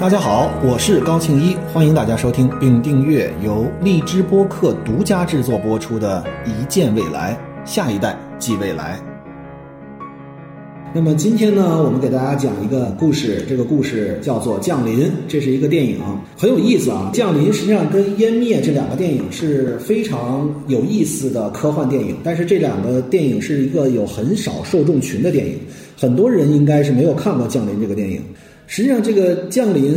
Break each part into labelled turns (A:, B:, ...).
A: 大家好，我是高庆一，欢迎大家收听并订阅由荔枝播客独家制作播出的《一见未来，下一代即未来》。那么今天呢，我们给大家讲一个故事，这个故事叫做《降临》，这是一个电影，很有意思啊。《降临》实际上跟《湮灭》这两个电影是非常有意思的科幻电影，但是这两个电影是一个有很少受众群的电影，很多人应该是没有看过《降临》这个电影。实际上，这个《降临》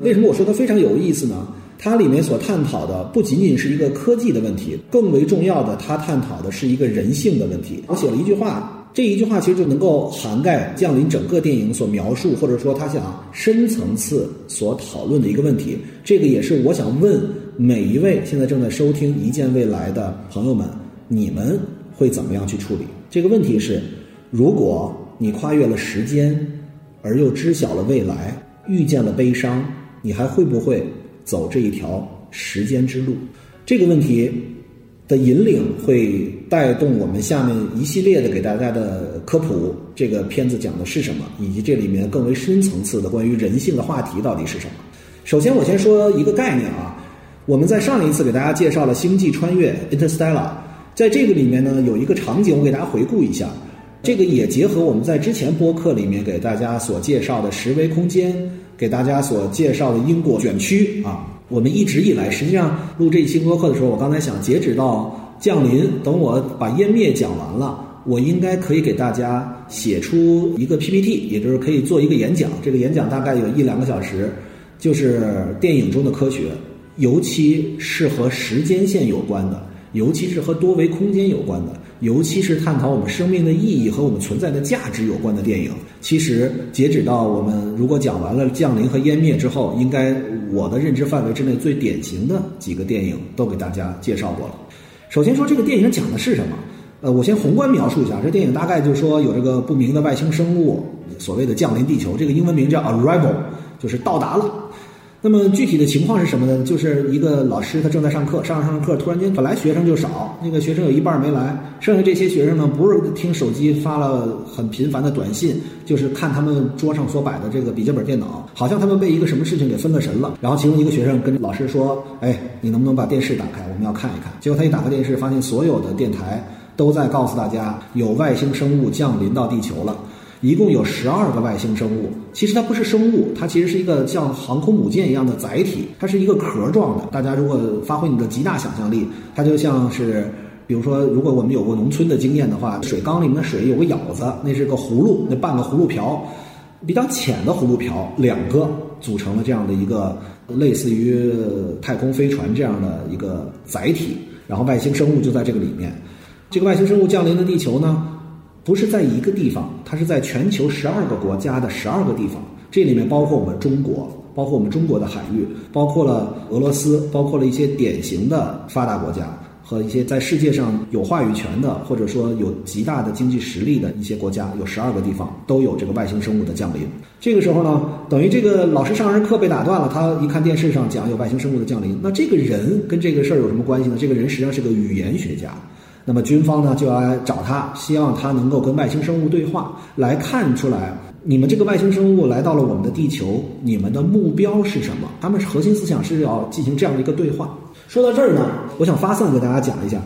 A: 为什么我说它非常有意思呢？它里面所探讨的不仅仅是一个科技的问题，更为重要的，它探讨的是一个人性的问题。我写了一句话。这一句话其实就能够涵盖降临整个电影所描述，或者说他想深层次所讨论的一个问题。这个也是我想问每一位现在正在收听《一见未来》的朋友们：你们会怎么样去处理这个问题？是，如果你跨越了时间，而又知晓了未来，遇见了悲伤，你还会不会走这一条时间之路？这个问题。的引领会带动我们下面一系列的给大家的科普。这个片子讲的是什么，以及这里面更为深层次的关于人性的话题到底是什么？首先，我先说一个概念啊。我们在上一次给大家介绍了《星际穿越》（Interstellar），在这个里面呢，有一个场景，我给大家回顾一下。这个也结合我们在之前播客里面给大家所介绍的十维空间，给大家所介绍的因果卷曲啊。我们一直以来，实际上录这一期播客的时候，我刚才想，截止到降临，等我把湮灭讲完了，我应该可以给大家写出一个 PPT，也就是可以做一个演讲。这个演讲大概有一两个小时，就是电影中的科学，尤其是和时间线有关的，尤其是和多维空间有关的。尤其是探讨我们生命的意义和我们存在的价值有关的电影，其实截止到我们如果讲完了降临和湮灭之后，应该我的认知范围之内最典型的几个电影都给大家介绍过了。首先说这个电影讲的是什么？呃，我先宏观描述一下，这电影大概就是说有这个不明的外星生物，所谓的降临地球，这个英文名叫 Arrival，就是到达了。那么具体的情况是什么呢？就是一个老师他正在上课，上着上着课，突然间本来学生就少，那个学生有一半没来，剩下这些学生呢，不是听手机发了很频繁的短信，就是看他们桌上所摆的这个笔记本电脑，好像他们被一个什么事情给分了神了。然后其中一个学生跟老师说：“哎，你能不能把电视打开？我们要看一看。”结果他一打开电视，发现所有的电台都在告诉大家有外星生物降临到地球了。一共有十二个外星生物，其实它不是生物，它其实是一个像航空母舰一样的载体，它是一个壳状的。大家如果发挥你的极大想象力，它就像是，比如说，如果我们有过农村的经验的话，水缸里面的水有个舀子，那是个葫芦，那半个葫芦瓢，比较浅的葫芦瓢，两个组成了这样的一个类似于太空飞船这样的一个载体，然后外星生物就在这个里面。这个外星生物降临的地球呢？不是在一个地方，它是在全球十二个国家的十二个地方，这里面包括我们中国，包括我们中国的海域，包括了俄罗斯，包括了一些典型的发达国家和一些在世界上有话语权的，或者说有极大的经济实力的一些国家，有十二个地方都有这个外星生物的降临。这个时候呢，等于这个老师上完课被打断了，他一看电视上讲有外星生物的降临，那这个人跟这个事儿有什么关系呢？这个人实际上是个语言学家。那么军方呢就要来找他，希望他能够跟外星生物对话，来看出来你们这个外星生物来到了我们的地球，你们的目标是什么？他们核心思想是要进行这样的一个对话。说到这儿呢，我想发散给大家讲一下。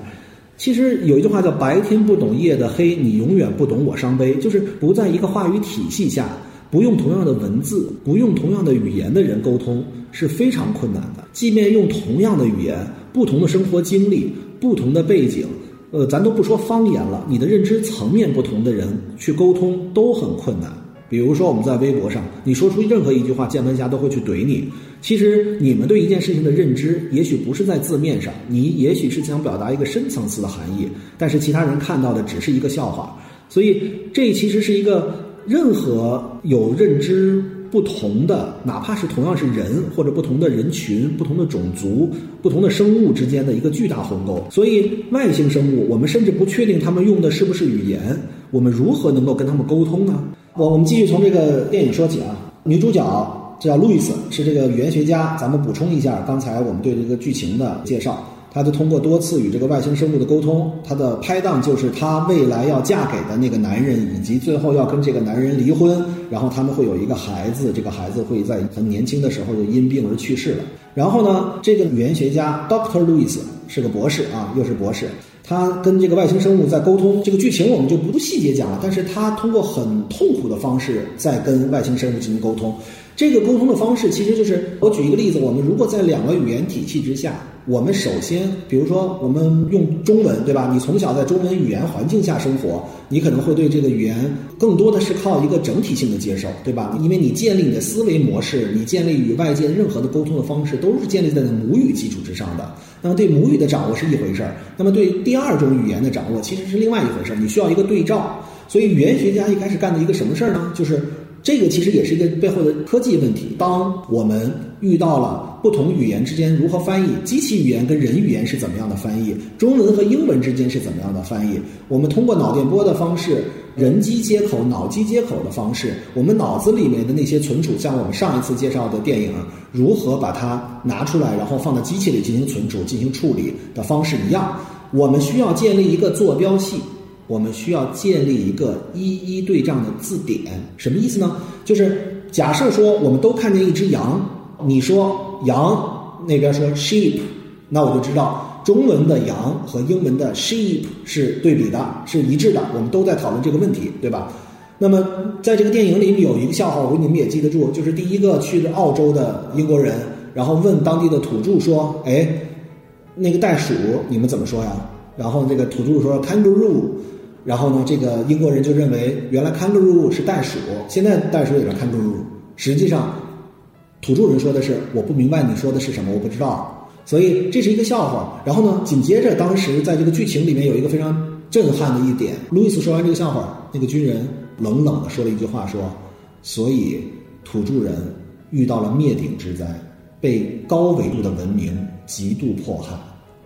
A: 其实有一句话叫“白天不懂夜的黑”，你永远不懂我伤悲。就是不在一个话语体系下，不用同样的文字，不用同样的语言的人沟通是非常困难的。即便用同样的语言，不同的生活经历，不同的背景。呃，咱都不说方言了，你的认知层面不同的人去沟通都很困难。比如说，我们在微博上，你说出任何一句话，键盘侠都会去怼你。其实，你们对一件事情的认知，也许不是在字面上，你也许是想表达一个深层次的含义，但是其他人看到的只是一个笑话。所以，这其实是一个任何有认知。不同的，哪怕是同样是人，或者不同的人群、不同的种族、不同的生物之间的一个巨大鸿沟。所以，外星生物，我们甚至不确定他们用的是不是语言，我们如何能够跟他们沟通呢？我我们继续从这个电影说起啊。女主角叫路易斯，是这个语言学家。咱们补充一下刚才我们对这个剧情的介绍。他就通过多次与这个外星生物的沟通，他的拍档就是他未来要嫁给的那个男人，以及最后要跟这个男人离婚，然后他们会有一个孩子，这个孩子会在很年轻的时候就因病而去世了。然后呢，这个语言学家 Doctor Louis 是个博士啊，又是博士，他跟这个外星生物在沟通。这个剧情我们就不细节讲了，但是他通过很痛苦的方式在跟外星生物进行沟通。这个沟通的方式其实就是，我举一个例子，我们如果在两个语言体系之下，我们首先，比如说我们用中文，对吧？你从小在中文语言环境下生活，你可能会对这个语言更多的是靠一个整体性的接受，对吧？因为你建立你的思维模式，你建立与外界任何的沟通的方式，都是建立在母语基础之上的。那么对母语的掌握是一回事儿，那么对第二种语言的掌握其实是另外一回事儿，你需要一个对照。所以语言学家一开始干的一个什么事儿呢？就是。这个其实也是一个背后的科技问题。当我们遇到了不同语言之间如何翻译，机器语言跟人语言是怎么样的翻译，中文和英文之间是怎么样的翻译，我们通过脑电波的方式、人机接口、脑机接口的方式，我们脑子里面的那些存储，像我们上一次介绍的电影，如何把它拿出来，然后放到机器里进行存储、进行处理的方式一样，我们需要建立一个坐标系。我们需要建立一个一一对仗的字典，什么意思呢？就是假设说我们都看见一只羊，你说羊，那边说 sheep，那我就知道中文的羊和英文的 sheep 是对比的，是一致的。我们都在讨论这个问题，对吧？那么在这个电影里有一个笑话，我你们也记得住，就是第一个去的澳洲的英国人，然后问当地的土著说：“哎，那个袋鼠你们怎么说呀？”然后这个土著说：“kangaroo。”然后呢，这个英国人就认为原来 kangaroo 是袋鼠，现在袋鼠也叫 kangaroo。实际上，土著人说的是我不明白你说的是什么，我不知道。所以这是一个笑话。然后呢，紧接着当时在这个剧情里面有一个非常震撼的一点，路易斯说完这个笑话，那个军人冷冷的说了一句话说：“所以土著人遇到了灭顶之灾，被高纬度的文明极度迫害。”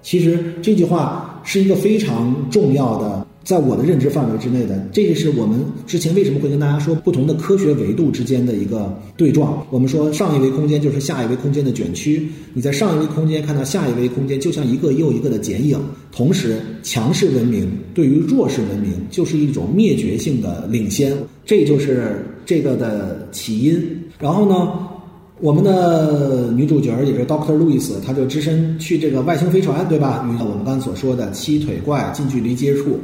A: 其实这句话是一个非常重要的。在我的认知范围之内的，这个是我们之前为什么会跟大家说不同的科学维度之间的一个对撞。我们说上一维空间就是下一维空间的卷曲，你在上一维空间看到下一维空间，就像一个又一个的剪影。同时，强势文明对于弱势文明就是一种灭绝性的领先，这就是这个的起因。然后呢，我们的女主角也是 Doctor Louis，她就只身去这个外星飞船，对吧？与我们刚才所说的七腿怪近距离接触。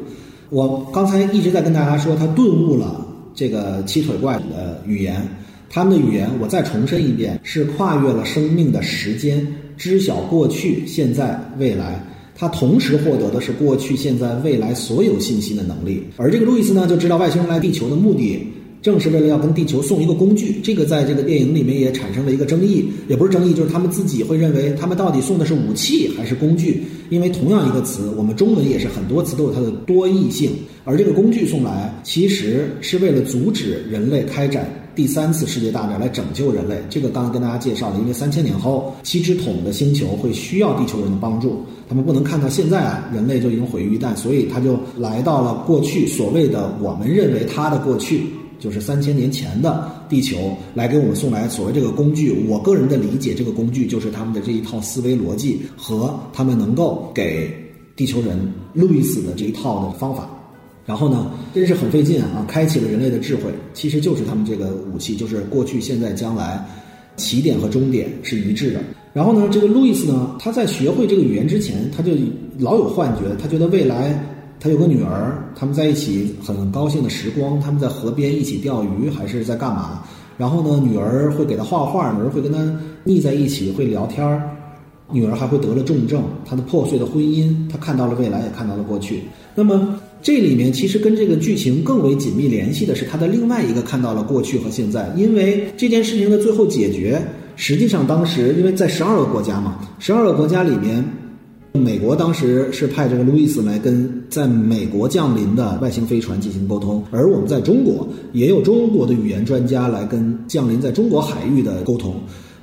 A: 我刚才一直在跟大家说，他顿悟了这个七腿怪的语言，他们的语言，我再重申一遍，是跨越了生命的时间，知晓过去、现在、未来。他同时获得的是过去、现在、未来所有信息的能力。而这个路易斯呢，就知道外星人来地球的目的。正是为了要跟地球送一个工具，这个在这个电影里面也产生了一个争议，也不是争议，就是他们自己会认为他们到底送的是武器还是工具？因为同样一个词，我们中文也是很多词都有它的多义性，而这个工具送来其实是为了阻止人类开展第三次世界大战，来拯救人类。这个刚刚跟大家介绍了，因为三千年后七只桶的星球会需要地球人的帮助，他们不能看到现在啊人类就已经毁于一旦，所以他就来到了过去，所谓的我们认为他的过去。就是三千年前的地球来给我们送来所谓这个工具，我个人的理解，这个工具就是他们的这一套思维逻辑和他们能够给地球人路易斯的这一套的方法。然后呢，真是很费劲啊，开启了人类的智慧，其实就是他们这个武器，就是过去、现在、将来，起点和终点是一致的。然后呢，这个路易斯呢，他在学会这个语言之前，他就老有幻觉，他觉得未来。他有个女儿，他们在一起很高兴的时光，他们在河边一起钓鱼，还是在干嘛？然后呢，女儿会给他画画，女儿会跟他腻在一起，会聊天儿。女儿还会得了重症，他的破碎的婚姻，他看到了未来，也看到了过去。那么这里面其实跟这个剧情更为紧密联系的是他的另外一个看到了过去和现在，因为这件事情的最后解决，实际上当时因为在十二个国家嘛，十二个国家里面。美国当时是派这个路易斯来跟在美国降临的外星飞船进行沟通，而我们在中国也有中国的语言专家来跟降临在中国海域的沟通。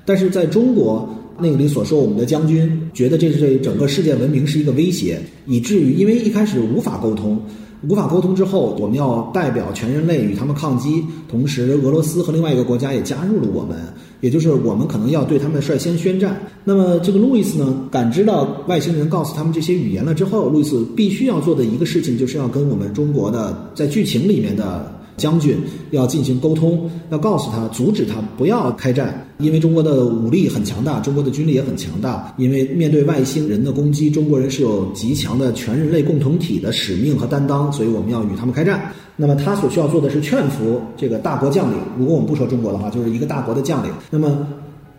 A: 但是在中国那里所说，我们的将军觉得这是对整个世界文明是一个威胁，以至于因为一开始无法沟通，无法沟通之后，我们要代表全人类与他们抗击。同时，俄罗斯和另外一个国家也加入了我们。也就是我们可能要对他们率先宣战。那么这个路易斯呢，感知到外星人告诉他们这些语言了之后，路易斯必须要做的一个事情，就是要跟我们中国的在剧情里面的。将军要进行沟通，要告诉他，阻止他不要开战，因为中国的武力很强大，中国的军力也很强大。因为面对外星人的攻击，中国人是有极强的全人类共同体的使命和担当，所以我们要与他们开战。那么他所需要做的是劝服这个大国将领。如果我们不说中国的话，就是一个大国的将领。那么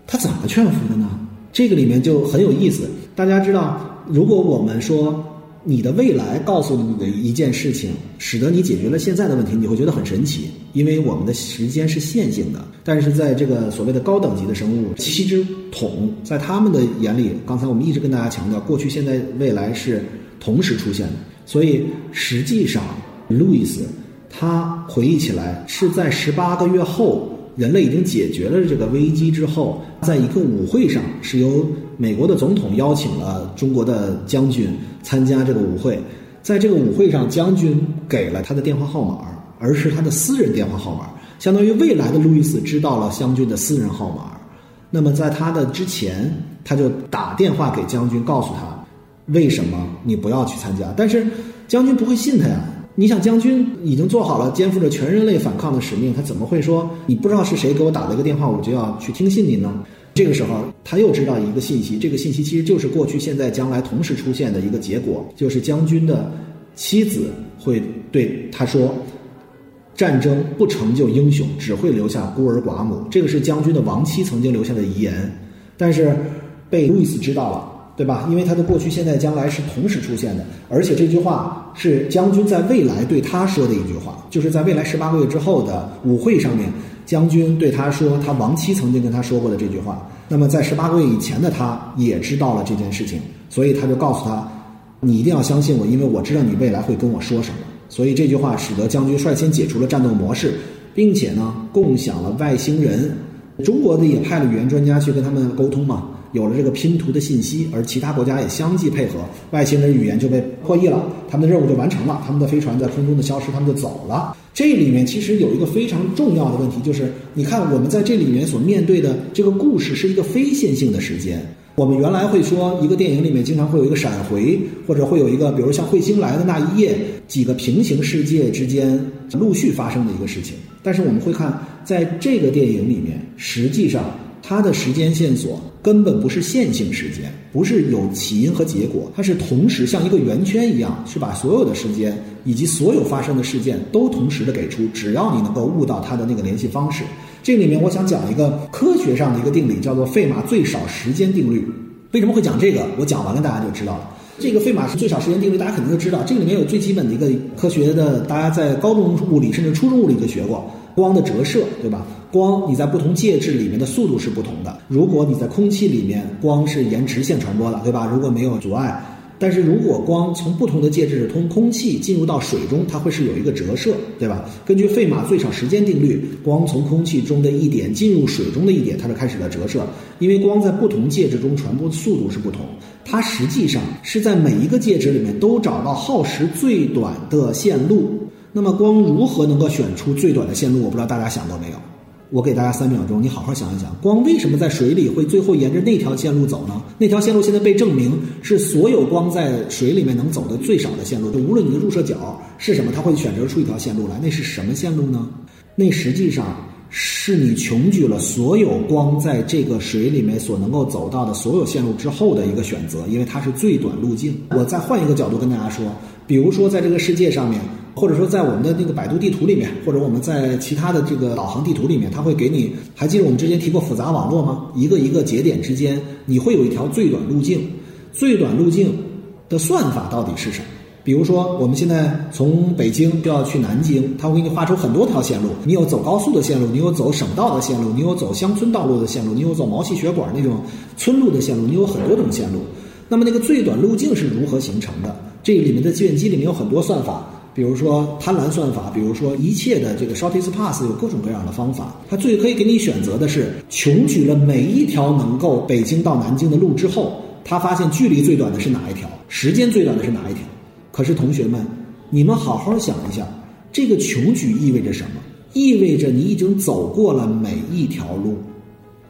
A: 他怎么劝服的呢？这个里面就很有意思。大家知道，如果我们说。你的未来告诉你的一件事情，使得你解决了现在的问题，你会觉得很神奇，因为我们的时间是线性的。但是在这个所谓的高等级的生物七之统，在他们的眼里，刚才我们一直跟大家强调，过去、现在、未来是同时出现的。所以实际上，路易斯他回忆起来是在十八个月后。人类已经解决了这个危机之后，在一个舞会上，是由美国的总统邀请了中国的将军参加这个舞会。在这个舞会上，将军给了他的电话号码，而是他的私人电话号码，相当于未来的路易斯知道了将军的私人号码。那么在他的之前，他就打电话给将军，告诉他为什么你不要去参加。但是将军不会信他呀。你想，将军已经做好了肩负着全人类反抗的使命，他怎么会说你不知道是谁给我打了一个电话，我就要去听信你呢？这个时候，他又知道一个信息，这个信息其实就是过去、现在、将来同时出现的一个结果，就是将军的妻子会对他说：“战争不成就英雄，只会留下孤儿寡母。”这个是将军的亡妻曾经留下的遗言，但是被路易斯知道了。对吧？因为他的过去、现在、将来是同时出现的，而且这句话是将军在未来对他说的一句话，就是在未来十八个月之后的舞会上面，将军对他说他亡妻曾经跟他说过的这句话。那么在十八个月以前的他也知道了这件事情，所以他就告诉他：“你一定要相信我，因为我知道你未来会跟我说什么。”所以这句话使得将军率先解除了战斗模式，并且呢，共享了外星人。中国的也派了语言专家去跟他们沟通嘛。有了这个拼图的信息，而其他国家也相继配合，外星人语言就被破译了，他们的任务就完成了，他们的飞船在空中的消失，他们就走了。这里面其实有一个非常重要的问题，就是你看我们在这里面所面对的这个故事是一个非线性的时间。我们原来会说，一个电影里面经常会有一个闪回，或者会有一个，比如像彗星来的那一夜，几个平行世界之间陆续发生的一个事情。但是我们会看，在这个电影里面，实际上。它的时间线索根本不是线性时间，不是有起因和结果，它是同时像一个圆圈一样，去把所有的时间以及所有发生的事件都同时的给出，只要你能够悟到它的那个联系方式。这里面我想讲一个科学上的一个定理，叫做费马最少时间定律。为什么会讲这个？我讲完了大家就知道了。这个费马是最少时间定律，大家肯定都知道。这里面有最基本的一个科学的，大家在高中物理甚至初中物理就学过。光的折射，对吧？光你在不同介质里面的速度是不同的。如果你在空气里面，光是沿直线传播的，对吧？如果没有阻碍，但是如果光从不同的介质通空气进入到水中，它会是有一个折射，对吧？根据费马最少时间定律，光从空气中的一点进入水中的一点，它就开始了折射。因为光在不同介质中传播的速度是不同，它实际上是在每一个介质里面都找到耗时最短的线路。那么光如何能够选出最短的线路？我不知道大家想过没有。我给大家三秒钟，你好好想一想，光为什么在水里会最后沿着那条线路走呢？那条线路现在被证明是所有光在水里面能走的最少的线路。就无论你的入射角是什么，它会选择出一条线路来。那是什么线路呢？那实际上是你穷举了所有光在这个水里面所能够走到的所有线路之后的一个选择，因为它是最短路径。我再换一个角度跟大家说，比如说在这个世界上面。或者说，在我们的那个百度地图里面，或者我们在其他的这个导航地图里面，它会给你。还记得我们之前提过复杂网络吗？一个一个节点之间，你会有一条最短路径。最短路径的算法到底是什么？比如说，我们现在从北京就要去南京，它会给你画出很多条线路。你有走高速的线路，你有走省道的线路，你有走乡村道路的线路，你有走毛细血管那种村路的线路，你有很多种线路。那么那个最短路径是如何形成的？这里面的？计算机里面有很多算法。比如说贪婪算法，比如说一切的？这个 shortest path 有各种各样的？方法，它最可以给你选择的？是穷举了每一条能够北京到南京的？路之后，他发现距离最短的？是哪一条，时间最短的？是哪一条。可是同学们，你们好好想一下，这个穷举意味着什么？意味着你已经走过了每一条路，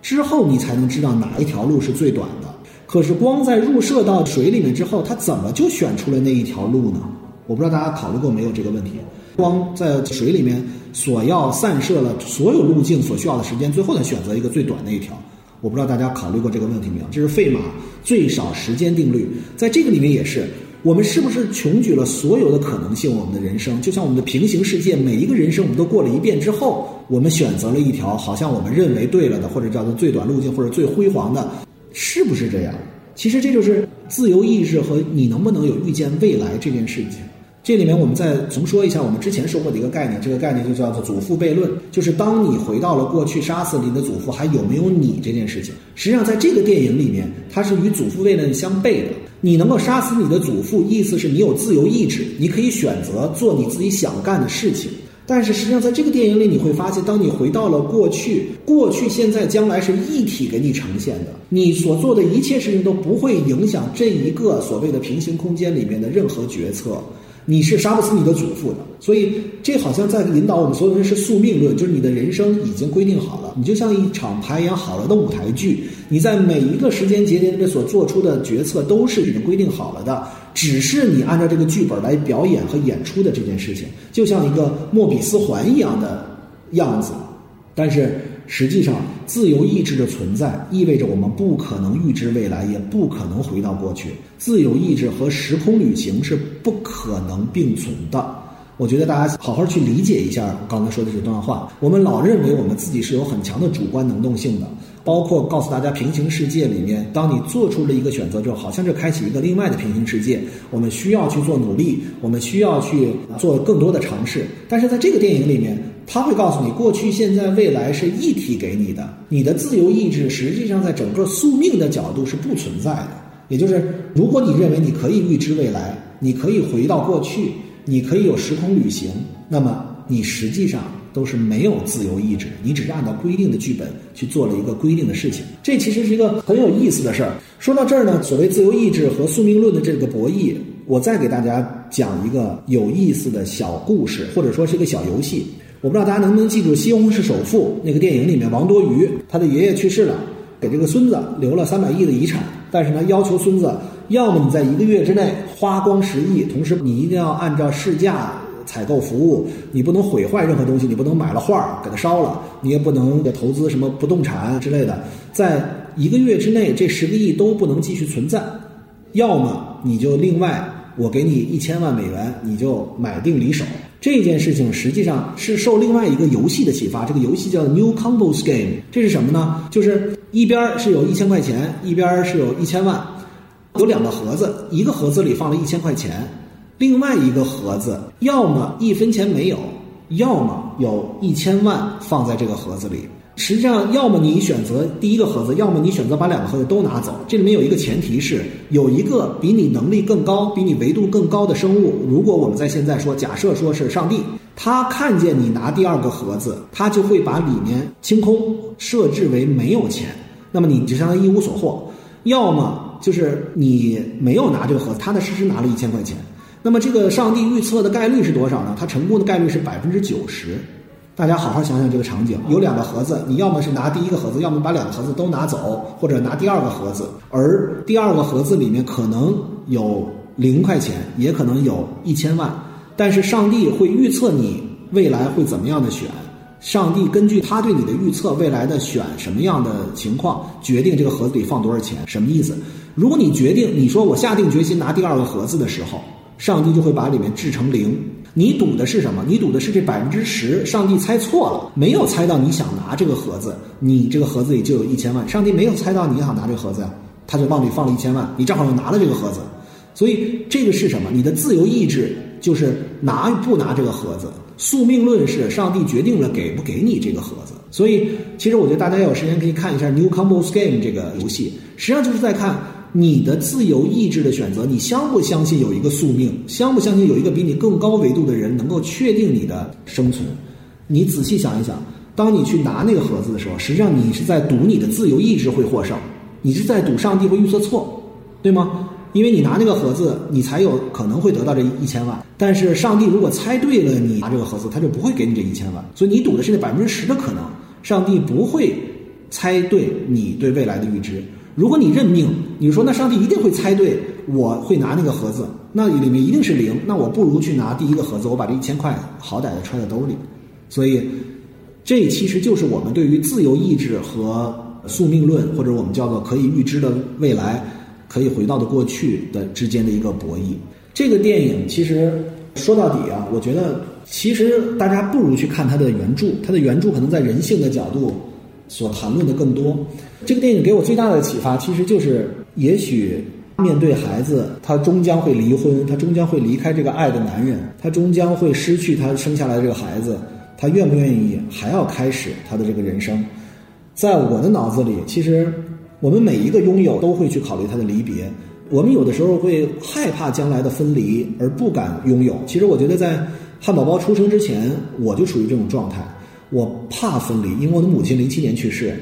A: 之后你才能知道哪一条路是最短的。可是光在入射到水里面之后，它怎么就选出了那一条路呢？我不知道大家考虑过没有这个问题。光在水里面所要散射了所有路径所需要的时间，最后才选择一个最短的一条。我不知道大家考虑过这个问题没有？这是费马最少时间定律，在这个里面也是。我们是不是穷举了所有的可能性？我们的人生就像我们的平行世界，每一个人生我们都过了一遍之后，我们选择了一条好像我们认为对了的，或者叫做最短路径，或者最辉煌的，是不是这样？其实这就是自由意志和你能不能有预见未来这件事情。这里面我们再重说一下我们之前说过的一个概念，这个概念就叫做祖父悖论，就是当你回到了过去杀死你的祖父，还有没有你这件事情？实际上在这个电影里面，它是与祖父悖论相悖的。你能够杀死你的祖父，意思是你有自由意志，你可以选择做你自己想干的事情。但是实际上在这个电影里，你会发现，当你回到了过去，过去、现在、将来是一体给你呈现的，你所做的一切事情都不会影响这一个所谓的平行空间里面的任何决策。你是杀不死你的祖父的，所以这好像在引导我们所有人是宿命论，就是你的人生已经规定好了，你就像一场排演好了的舞台剧，你在每一个时间节点里面所做出的决策都是已经规定好了的，只是你按照这个剧本来表演和演出的这件事情，就像一个莫比斯环一样的样子，但是。实际上，自由意志的存在意味着我们不可能预知未来，也不可能回到过去。自由意志和时空旅行是不可能并存的。我觉得大家好好去理解一下刚才说的这段话。我们老认为我们自己是有很强的主观能动性的，包括告诉大家，平行世界里面，当你做出了一个选择之后，好像是开启一个另外的平行世界。我们需要去做努力，我们需要去做更多的尝试。但是在这个电影里面，他会告诉你，过去、现在、未来是一体给你的，你的自由意志实际上在整个宿命的角度是不存在的。也就是，如果你认为你可以预知未来，你可以回到过去。你可以有时空旅行，那么你实际上都是没有自由意志，你只是按照规定的剧本去做了一个规定的事情。这其实是一个很有意思的事儿。说到这儿呢，所谓自由意志和宿命论的这个博弈，我再给大家讲一个有意思的小故事，或者说是一个小游戏。我不知道大家能不能记住《西红柿首富》那个电影里面，王多鱼他的爷爷去世了，给这个孙子留了三百亿的遗产，但是呢，要求孙子。要么你在一个月之内花光十亿，同时你一定要按照市价采购服务，你不能毁坏任何东西，你不能买了画给它烧了，你也不能投资什么不动产之类的，在一个月之内这十个亿都不能继续存在。要么你就另外我给你一千万美元，你就买定离手。这件事情实际上是受另外一个游戏的启发，这个游戏叫 New Combos Game，这是什么呢？就是一边是有一千块钱，一边是有一千万。有两个盒子，一个盒子里放了一千块钱，另外一个盒子要么一分钱没有，要么有一千万放在这个盒子里。实际上，要么你选择第一个盒子，要么你选择把两个盒子都拿走。这里面有一个前提是，有一个比你能力更高、比你维度更高的生物。如果我们在现在说，假设说是上帝，他看见你拿第二个盒子，他就会把里面清空，设置为没有钱，那么你就相当于一无所获。要么。就是你没有拿这个盒子，踏踏实实拿了一千块钱。那么这个上帝预测的概率是多少呢？它成功的概率是百分之九十。大家好好想想这个场景：有两个盒子，你要么是拿第一个盒子，要么把两个盒子都拿走，或者拿第二个盒子。而第二个盒子里面可能有零块钱，也可能有一千万。但是上帝会预测你未来会怎么样的选。上帝根据他对你的预测，未来的选什么样的情况，决定这个盒子里放多少钱。什么意思？如果你决定，你说我下定决心拿第二个盒子的时候，上帝就会把里面制成零。你赌的是什么？你赌的是这百分之十。上帝猜错了，没有猜到你想拿这个盒子，你这个盒子里就有一千万。上帝没有猜到你想拿这个盒子呀，他就往里放了一千万，你正好又拿了这个盒子。所以这个是什么？你的自由意志就是拿不拿这个盒子。宿命论是上帝决定了给不给你这个盒子。所以其实我觉得大家有时间可以看一下《New Combos Game》这个游戏，实际上就是在看。你的自由意志的选择，你相不相信有一个宿命？相不相信有一个比你更高维度的人能够确定你的生存？你仔细想一想，当你去拿那个盒子的时候，实际上你是在赌你的自由意志会获胜，你是在赌上帝会预测错，对吗？因为你拿那个盒子，你才有可能会得到这一千万。但是上帝如果猜对了你拿这个盒子，他就不会给你这一千万。所以你赌的是那百分之十的可能，上帝不会猜对你对未来的预知。如果你认命，你说那上帝一定会猜对我会拿那个盒子，那里面一定是零，那我不如去拿第一个盒子，我把这一千块好歹的揣在兜里。所以，这其实就是我们对于自由意志和宿命论，或者我们叫做可以预知的未来，可以回到的过去的之间的一个博弈。这个电影其实说到底啊，我觉得其实大家不如去看它的原著，它的原著可能在人性的角度所谈论的更多。这个电影给我最大的启发，其实就是，也许面对孩子，他终将会离婚，他终将会离开这个爱的男人，他终将会失去他生下来这个孩子，他愿不愿意还要开始他的这个人生？在我的脑子里，其实我们每一个拥有都会去考虑他的离别，我们有的时候会害怕将来的分离而不敢拥有。其实我觉得，在汉堡包出生之前，我就处于这种状态，我怕分离，因为我的母亲零七年去世。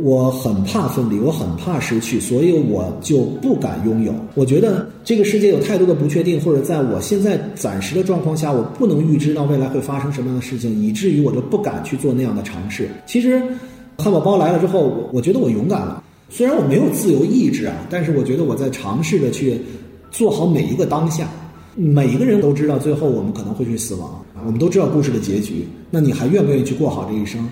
A: 我很怕分离，我很怕失去，所以我就不敢拥有。我觉得这个世界有太多的不确定，或者在我现在暂时的状况下，我不能预知到未来会发生什么样的事情，以至于我就不敢去做那样的尝试。其实，汉堡包来了之后，我我觉得我勇敢了。虽然我没有自由意志啊，但是我觉得我在尝试着去做好每一个当下。每一个人都知道，最后我们可能会去死亡，我们都知道故事的结局。那你还愿不愿意去过好这一生？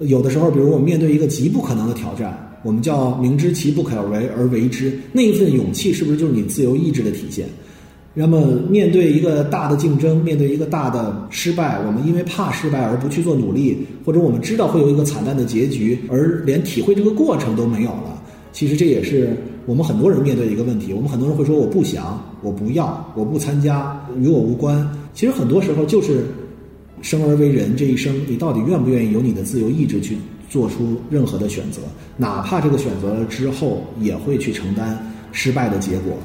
A: 有的时候，比如我们面对一个极不可能的挑战，我们叫明知其不可为而为之，那一份勇气是不是就是你自由意志的体现？那么面对一个大的竞争，面对一个大的失败，我们因为怕失败而不去做努力，或者我们知道会有一个惨淡的结局，而连体会这个过程都没有了。其实这也是我们很多人面对的一个问题。我们很多人会说我不想，我不要，我不参加，与我无关。其实很多时候就是。生而为人，这一生你到底愿不愿意有你的自由意志去做出任何的选择？哪怕这个选择了之后也会去承担失败的结果。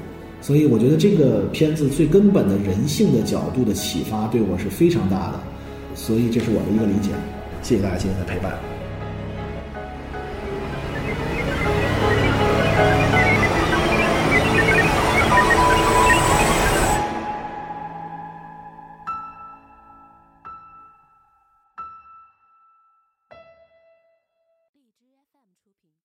A: 所以，我觉得这个片子最根本的人性的角度的启发对我是非常大的。所以，这是我的一个理解。谢谢大家今天的陪伴。